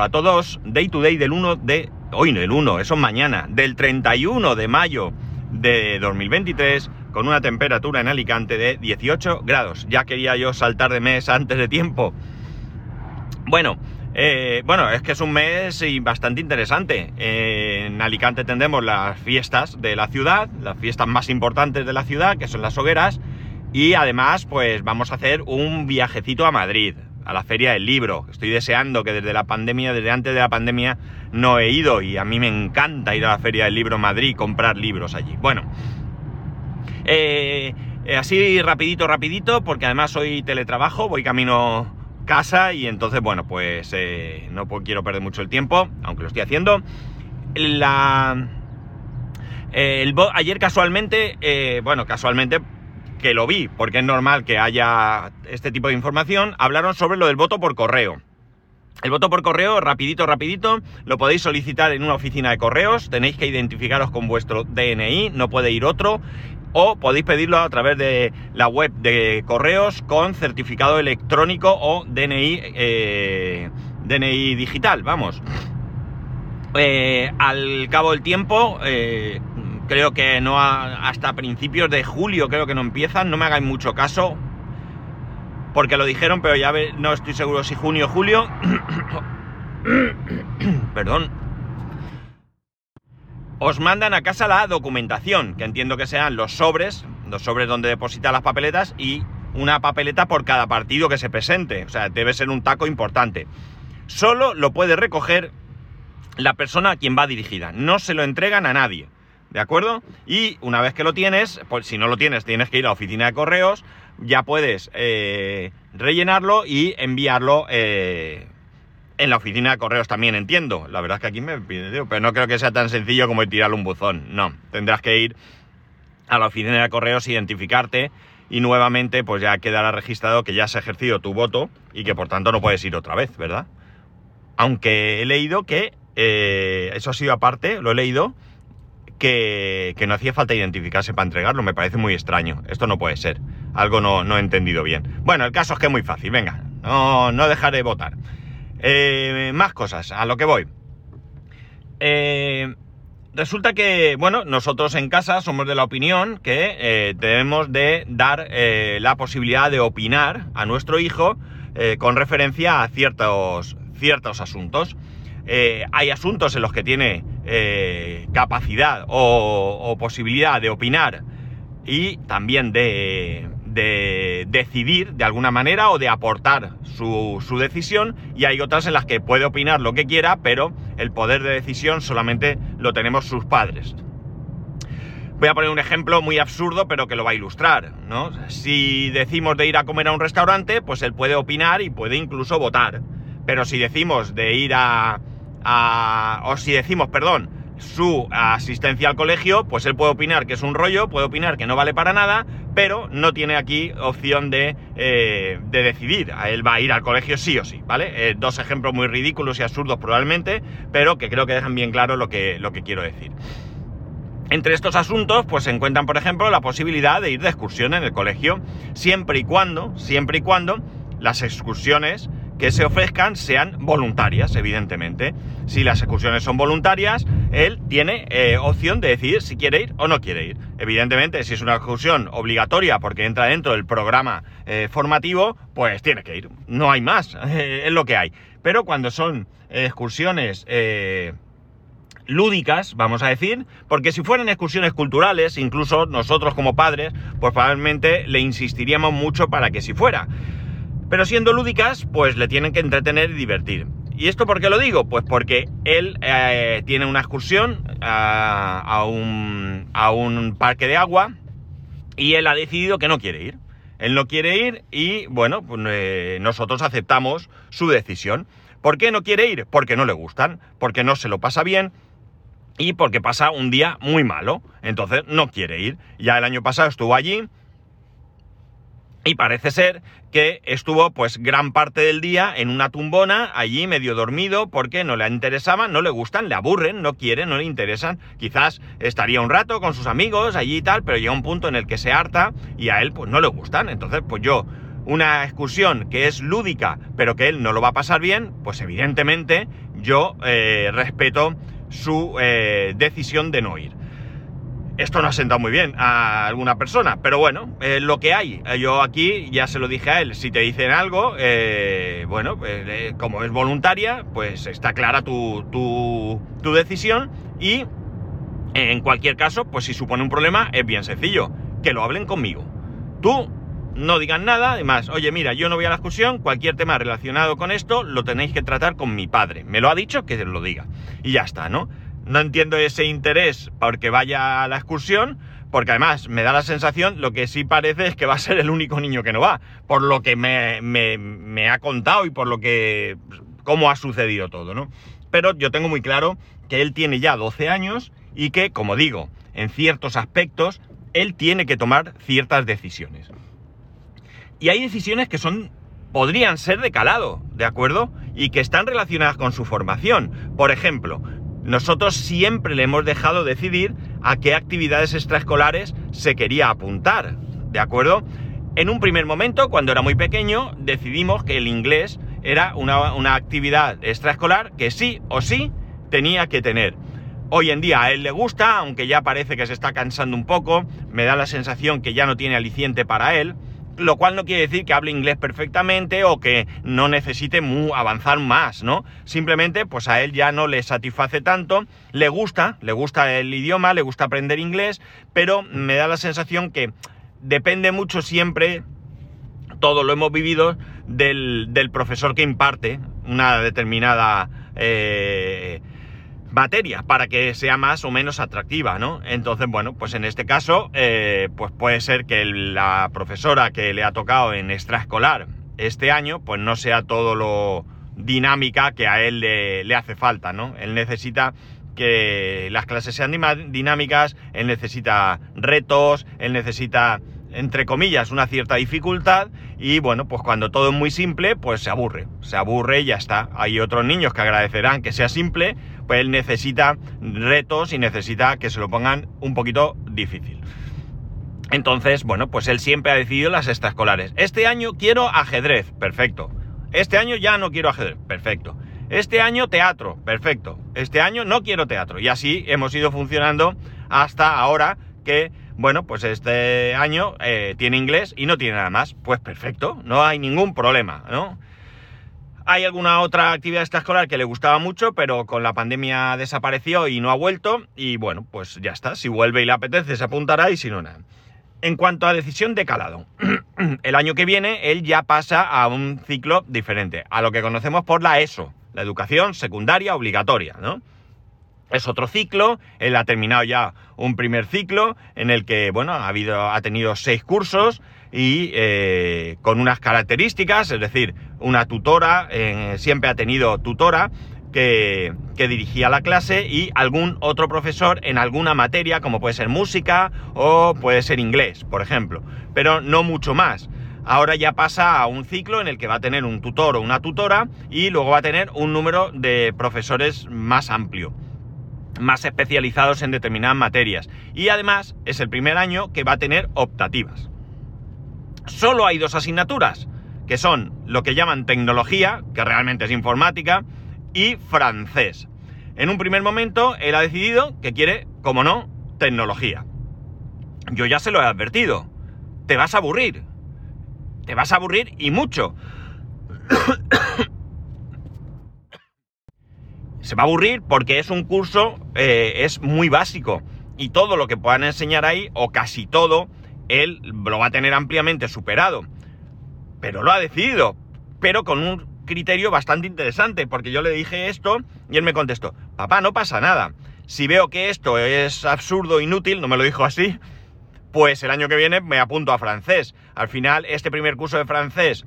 a todos, Day to Day del 1 de... Hoy no, el 1, eso es mañana, del 31 de mayo de 2023, con una temperatura en Alicante de 18 grados. Ya quería yo saltar de mes antes de tiempo. Bueno, eh, bueno, es que es un mes bastante interesante. en Alicante tendremos las fiestas de la ciudad, las fiestas más importantes de la ciudad, que son las hogueras, y además, pues vamos a hacer un viajecito a Madrid, a la Feria del Libro. Estoy deseando que desde la pandemia, desde antes de la pandemia, no he ido y a mí me encanta ir a la Feria del Libro Madrid y comprar libros allí. Bueno, eh, así rapidito, rapidito, porque además hoy teletrabajo, voy camino casa y entonces, bueno, pues eh, no quiero perder mucho el tiempo, aunque lo estoy haciendo. La... el, ayer casualmente, eh, bueno, casualmente que lo vi, porque es normal que haya este tipo de información, hablaron sobre lo del voto por correo. El voto por correo, rapidito, rapidito, lo podéis solicitar en una oficina de correos, tenéis que identificaros con vuestro DNI, no puede ir otro, o podéis pedirlo a través de la web de correos con certificado electrónico o DNI, eh, DNI digital, vamos. Eh, al cabo del tiempo, eh, creo que no hasta principios de julio creo que no empiezan, no me hagáis mucho caso, porque lo dijeron, pero ya no estoy seguro si junio o julio. Perdón. Os mandan a casa la documentación, que entiendo que sean los sobres, los sobres donde depositan las papeletas y una papeleta por cada partido que se presente. O sea, debe ser un taco importante. Solo lo puede recoger la persona a quien va dirigida. No se lo entregan a nadie. ¿De acuerdo? Y una vez que lo tienes, pues si no lo tienes, tienes que ir a la oficina de correos, ya puedes eh, rellenarlo y enviarlo eh, en la oficina de correos también, entiendo. La verdad es que aquí me pide, pero no creo que sea tan sencillo como tirarle un buzón. No, tendrás que ir a la oficina de correos, identificarte y nuevamente pues ya quedará registrado que ya has ejercido tu voto y que por tanto no puedes ir otra vez, ¿verdad? Aunque he leído que, eh, eso ha sido aparte, lo he leído, que, no hacía falta identificarse para entregarlo. Me parece muy extraño. Esto no puede ser. Algo no, he entendido bien. Bueno, el caso es que es muy fácil. Venga, no, no dejaré de votar. Eh, más cosas, a lo que voy. Eh, resulta que, bueno, nosotros en casa somos de la opinión que eh, debemos de dar la posibilidad de opinar a nuestro hijo con referencia a ciertos, ciertos asuntos. Hay asuntos en los que tiene eh, capacidad o, posibilidad de opinar y también de, decidir de alguna manera o de aportar su, decisión y hay otras en las que puede opinar lo que quiera, pero el poder de decisión solamente lo tenemos sus padres. Voy a poner un ejemplo muy absurdo, pero que lo va a ilustrar, ¿no? Si decimos de ir a comer a un restaurante, pues él puede opinar y puede incluso votar. Pero si decimos de ir a, o si decimos, perdón, su asistencia al colegio, pues él puede opinar que es un rollo, puede opinar que no vale para nada, pero no tiene aquí opción de, eh, de decidir. A él va a ir al colegio sí o sí, ¿vale? Eh, dos ejemplos muy ridículos y absurdos probablemente, pero que creo que dejan bien claro lo que, lo que quiero decir. Entre estos asuntos, pues se encuentran, por ejemplo, la posibilidad de ir de excursión en el colegio, siempre y cuando, siempre y cuando las excursiones que se ofrezcan sean voluntarias, evidentemente. Si las excursiones son voluntarias, él tiene eh, opción de decidir si quiere ir o no quiere ir. Evidentemente, si es una excursión obligatoria porque entra dentro del programa eh, formativo, pues tiene que ir. No hay más, es lo que hay. Pero cuando son excursiones eh, lúdicas, vamos a decir, porque si fueran excursiones culturales, incluso nosotros como padres, pues probablemente le insistiríamos mucho para que si fuera. Pero siendo lúdicas, pues le tienen que entretener y divertir. ¿Y esto por qué lo digo? Pues porque él eh, tiene una excursión a, un, parque de agua y él ha decidido que no quiere ir. Él no quiere ir y, bueno, pues, eh, nosotros aceptamos su decisión. ¿Por qué no quiere ir? Porque no le gustan, porque no se lo pasa bien y porque pasa un día muy malo. Entonces no quiere ir. Ya el año pasado estuvo allí y parece ser que estuvo pues gran parte del día en una tumbona, allí medio dormido, porque no le interesaban, no le gustan, le aburren, no quieren, no le interesan. Quizás estaría un rato con sus amigos allí y tal, pero llega un punto en el que se harta y a él pues no le gustan. Entonces pues yo una excursión que es lúdica, pero que él no lo va a pasar bien, pues evidentemente yo eh, respeto su eh, decisión de no ir. Esto no ha sentado muy bien a alguna persona, pero bueno, lo que hay. Yo aquí ya se lo dije a él, si te dicen algo, eh, bueno, pues, como es voluntaria, pues está clara tu, tu decisión y en cualquier caso, pues si supone un problema, es bien sencillo, que lo hablen conmigo. Tú no digan nada, además, oye, mira, yo no voy a la excursión, cualquier tema relacionado con esto lo tenéis que tratar con mi padre. Me lo ha dicho, que lo diga. Y ya está, ¿no? No entiendo ese interés porque vaya a la excursión, porque además me da la sensación, lo que sí parece es que va a ser el único niño que no va, por lo que me, me ha contado y por lo que... cómo ha sucedido todo, ¿no? Pero yo tengo muy claro que él tiene ya 12 años y que, como digo, en ciertos aspectos, él tiene que tomar ciertas decisiones. Y hay decisiones que son, podrían ser de calado, ¿de acuerdo? Y que están relacionadas con su formación. Por ejemplo, nosotros siempre le hemos dejado decidir a qué actividades extraescolares se quería apuntar, ¿de acuerdo? En un primer momento, cuando era muy pequeño, decidimos que el inglés era una, una actividad extraescolar que sí o sí tenía que tener. Hoy en día a él le gusta, aunque ya parece que se está cansando un poco, me da la sensación que ya no tiene aliciente para él, lo cual no quiere decir que hable inglés perfectamente o que no necesite avanzar más, ¿no? Simplemente, pues a él ya no le satisface tanto, le gusta, le gusta el idioma, le gusta aprender inglés, pero me da la sensación que depende mucho siempre, todo lo hemos vivido, del, profesor que imparte una determinada... Eh, materia para que sea más o menos atractiva, ¿no? Entonces, bueno, pues en este caso, eh, pues puede ser que la profesora que le ha tocado en extraescolar este año, pues no sea todo lo dinámica que a él le, hace falta, ¿no? Él necesita que las clases sean dinámicas, él necesita retos, él necesita, entre comillas, una cierta dificultad y bueno, pues cuando todo es muy simple, pues se aburre, se aburre y ya está. Hay otros niños que agradecerán que sea simple, pues él necesita retos y necesita que se lo pongan un poquito difícil. Entonces, bueno, pues él siempre ha decidido las extraescolares. Este año quiero ajedrez, perfecto. Este año ya no quiero ajedrez, perfecto. Este año teatro, perfecto. Este año no quiero teatro. Y así hemos ido funcionando hasta ahora que, bueno, pues este año eh, tiene inglés y no tiene nada más. Pues perfecto, no hay ningún problema, ¿no? Hay alguna otra actividad extraescolar que le gustaba mucho, pero con la pandemia desapareció y no ha vuelto. Y bueno, pues ya está. Si vuelve y le apetece, se apuntará y si no, nada. En cuanto a decisión de calado, el año que viene él ya pasa a un ciclo diferente, a lo que conocemos por la ESO, la educación secundaria obligatoria, ¿no? Es otro ciclo, él ha terminado ya un primer ciclo en el que, bueno, ha, habido, ha tenido seis cursos y eh, con unas características, es decir, una tutora, siempre ha tenido tutora que, que, dirigía la clase y algún otro profesor en alguna materia, como puede ser música o puede ser inglés, por ejemplo, pero no mucho más. Ahora ya pasa a un ciclo en el que va a tener un tutor o una tutora y luego va a tener un número de profesores más amplio más especializados en determinadas materias. Y además es el primer año que va a tener optativas. Solo hay dos asignaturas, que son lo que llaman tecnología, que realmente es informática, y francés. En un primer momento él ha decidido que quiere, como no, tecnología. Yo ya se lo he advertido. Te vas a aburrir. Te vas a aburrir y mucho. se va a aburrir porque es un curso, eh, es muy básico. Y todo lo que puedan enseñar ahí, o casi todo, él lo va a tener ampliamente superado. Pero lo ha decidido. Pero con un criterio bastante interesante, porque yo le dije esto y él me contestó, papá, no pasa nada. Si veo que esto es absurdo, inútil, no me lo dijo así, pues el año que viene me apunto a francés. Al final, este primer curso de francés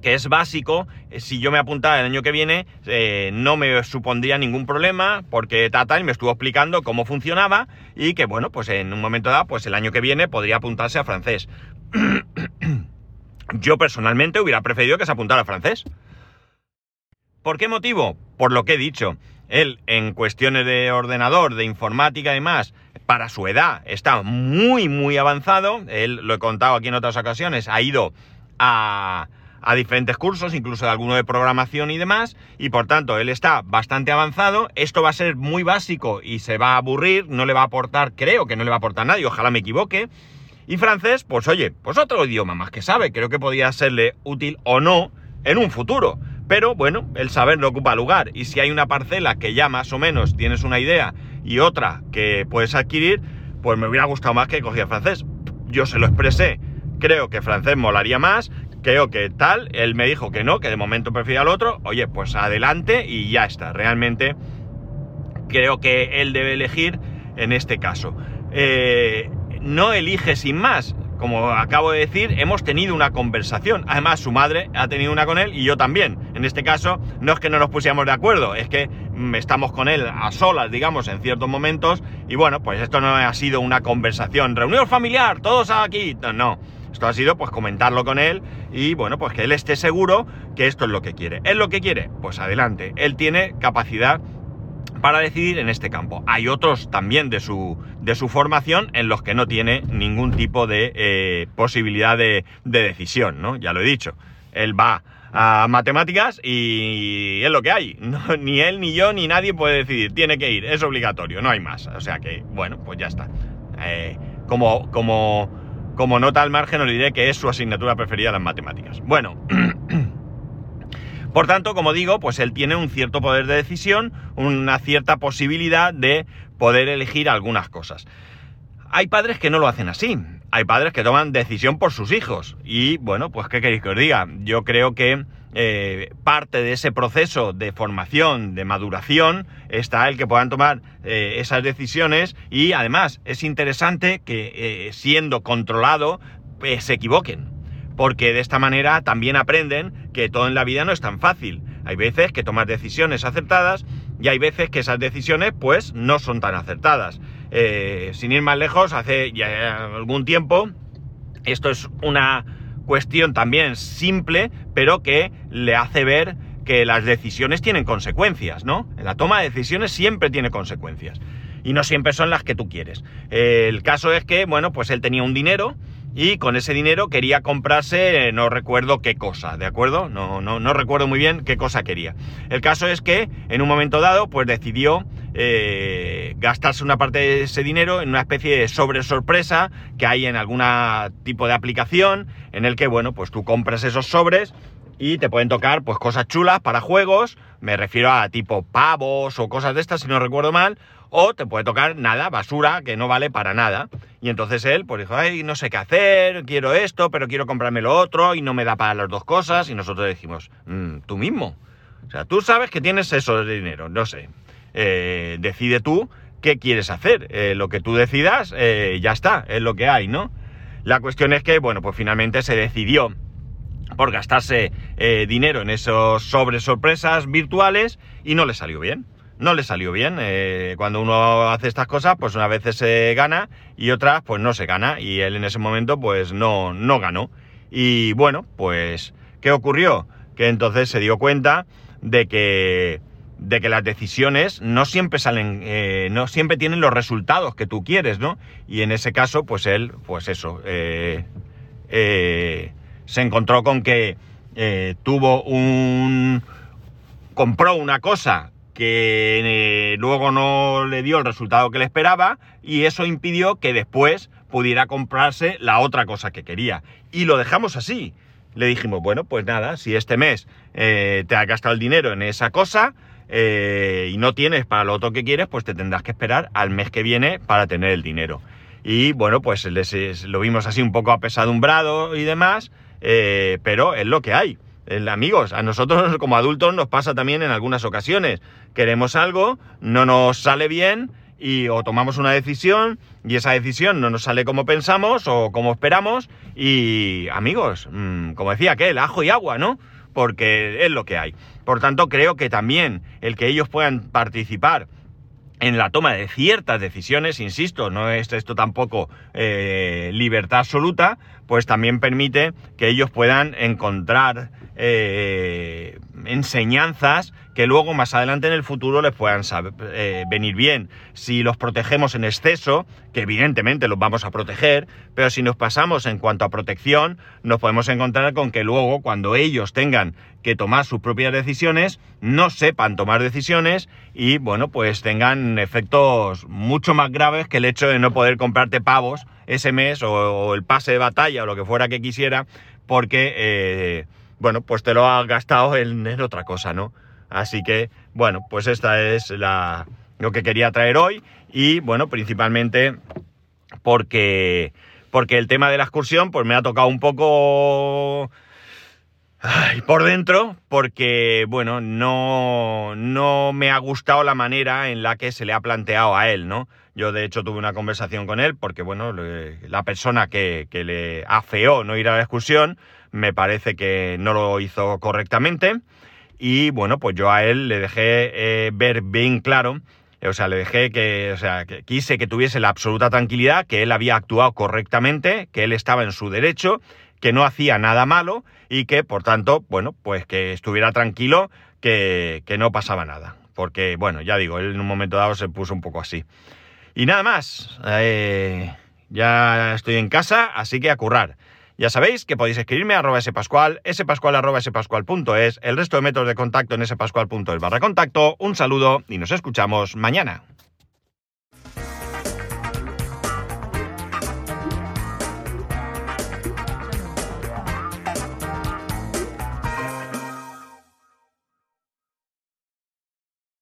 que es básico, eh, si yo me apuntara el año que viene, eh, no me supondría ningún problema, porque Tata me estuvo explicando cómo funcionaba y que, bueno, pues en un momento dado, pues el año que viene podría apuntarse a francés. yo personalmente hubiera preferido que se apuntara a francés. ¿Por qué motivo? Por lo que he dicho. Él, en cuestiones de ordenador, de informática y demás, para su edad está muy, muy avanzado. Él, lo he contado aquí en otras ocasiones, ha ido a, a diferentes cursos, incluso de alguno de programación y demás, y por tanto él está bastante avanzado, esto va a ser muy básico y se va a aburrir, no le va a aportar, creo que no le va a aportar nadie, ojalá me equivoque, y francés, pues oye, pues otro idioma más que sabe, creo que podría serle útil o no en un futuro. Pero bueno, el saber no ocupa lugar. Y si hay una parcela que ya más o menos tienes una idea y otra que puedes adquirir, pues me hubiera gustado más que cogía francés. Yo se lo expresé. Creo que francés molaría más. Creo que tal. Él me dijo que no, que de momento prefiere al otro. Oye, pues adelante y ya está. Realmente creo que él debe elegir en este caso. Eh, no elige sin más. Como acabo de decir, hemos tenido una conversación. Además, su madre ha tenido una con él y yo también. En este caso, no es que no nos pusiéramos de acuerdo, es que mm, estamos con él a solas, digamos, en ciertos momentos. Y bueno, pues esto no ha sido una conversación, reunión familiar, todos aquí. No, no. Esto ha sido pues comentarlo con él y bueno, pues que él esté seguro que esto es lo que quiere. ¿Es lo que quiere? Pues adelante. Él tiene capacidad para decidir en este campo. Hay otros también de su, de su formación en los que no tiene ningún tipo de eh, posibilidad de, decisión, ¿no? Ya lo he dicho. Él va a matemáticas y es lo que hay. ni él, ni yo, ni nadie puede decidir. Tiene que ir, es obligatorio, no hay más. O sea que, bueno, pues ya está. Eh, como, como, como nota al margen os diré que es su asignatura preferida las matemáticas. Bueno. Por tanto, como digo, pues él tiene un cierto poder de decisión, una cierta posibilidad de poder elegir algunas cosas. Hay padres que no lo hacen así. Hay padres que toman decisión por sus hijos. Y bueno, pues ¿qué queréis que os diga? Yo creo que eh, parte de ese proceso de formación, de maduración, está el que puedan tomar eh, esas decisiones y además es interesante que eh, siendo controlado se equivoquen porque de esta manera también aprenden que todo en la vida no es tan fácil. Hay veces que tomas decisiones acertadas y hay veces que esas decisiones pues no son tan acertadas. Sin ir más lejos, hace ya algún tiempo, esto es una cuestión también simple, pero que le hace ver que las decisiones tienen consecuencias, ¿no? La toma de decisiones siempre tiene consecuencias. Y no siempre son las que tú quieres. el caso es que, bueno, pues él tenía un dinero, y con ese dinero quería comprarse no recuerdo qué cosa, ¿de acuerdo? No, no, no recuerdo muy bien qué cosa quería. El caso es que en un momento dado pues decidió eh, gastarse una parte de ese dinero en una especie de sobre sorpresa que hay en algún tipo de aplicación en el que, bueno, pues tú compras esos sobres y te pueden tocar pues cosas chulas para juegos, me refiero a tipo pavos o cosas de estas si no recuerdo mal, o te puede tocar nada, basura, que no vale para nada. Y entonces él, pues dijo, ay, no sé qué hacer, quiero esto, pero quiero comprarme lo otro y no me da para las dos cosas. Y nosotros dijimos, mm, tú mismo. O sea, tú sabes que tienes eso de dinero, no sé. Eh, decide tú qué quieres hacer. Eh, lo que tú decidas, eh, ya está, es lo que hay, ¿no? La cuestión es que, bueno, pues finalmente se decidió por gastarse dinero en esos sobres sorpresas virtuales y no le salió bien no le salió bien. Eh, cuando uno hace estas cosas, pues unas veces se gana y otras pues no se gana. Y él en ese momento pues no, no ganó. Y bueno, pues, ¿qué ocurrió? Que entonces se dio cuenta de que, de que las decisiones no siempre salen, eh, no siempre tienen los resultados que tú quieres, ¿no? Y en ese caso, pues él, pues eso, eh, se encontró con que tuvo un... compró una cosa que eh, luego no le dio el resultado que le esperaba y eso impidió que después pudiera comprarse la otra cosa que quería. Y lo dejamos así. Le dijimos, bueno, pues nada, si este mes eh, te has gastado el dinero en esa cosa eh, y no tienes para lo otro que quieres, pues te tendrás que esperar al mes que viene para tener el dinero. Y bueno, pues lo vimos así un poco apesadumbrado y demás, pero es lo que hay. Amigos, a nosotros como adultos nos pasa también en algunas ocasiones queremos algo, no nos sale bien y o tomamos una decisión y esa decisión no nos sale como pensamos o como esperamos y amigos, mm, como decía aquel, ajo y agua, ¿no? Porque es lo que hay. Por tanto, creo que también el que ellos puedan participar en la toma de ciertas decisiones, insisto, no es esto tampoco eh, libertad absoluta, pues también permite que ellos puedan encontrar eh, enseñanzas que luego más adelante en el futuro les puedan eh, venir bien. Si los protegemos en exceso, que evidentemente los vamos a proteger, pero si nos pasamos en cuanto a protección, nos podemos encontrar con que luego cuando ellos tengan que tomar sus propias decisiones, no sepan tomar decisiones y bueno, pues tengan efectos mucho más graves que el hecho de no poder comprarte pavos ese mes o, el pase de batalla o lo que fuera que quisiera, porque, eh, bueno, pues te lo has gastado en, otra cosa, ¿no? Así que, bueno, pues esta es la, lo que quería traer hoy y, bueno, principalmente porque, porque el tema de la excursión pues me ha tocado un poco por dentro porque, bueno, no, no me ha gustado la manera en la que se le ha planteado a él, ¿no? Yo de hecho tuve una conversación con él porque, bueno, la persona que, que le afeó no ir a la excursión me parece que no lo hizo correctamente y bueno, pues yo a él le dejé eh, ver bien claro, o sea, le dejé que, o sea, que quise que tuviese la absoluta tranquilidad, que él había actuado correctamente, que él estaba en su derecho, que no hacía nada malo y que, por tanto, bueno, pues que estuviera tranquilo, que, que no pasaba nada. Porque, bueno, ya digo, él en un momento dado se puso un poco así. Y nada más, eh, ya estoy en casa, así que a currar. Ya sabéis que podéis escribirme a arroba spascual, spascual arroba spascual.es, el resto de métodos de contacto en spascual.es barra contacto. Un saludo y nos escuchamos mañana.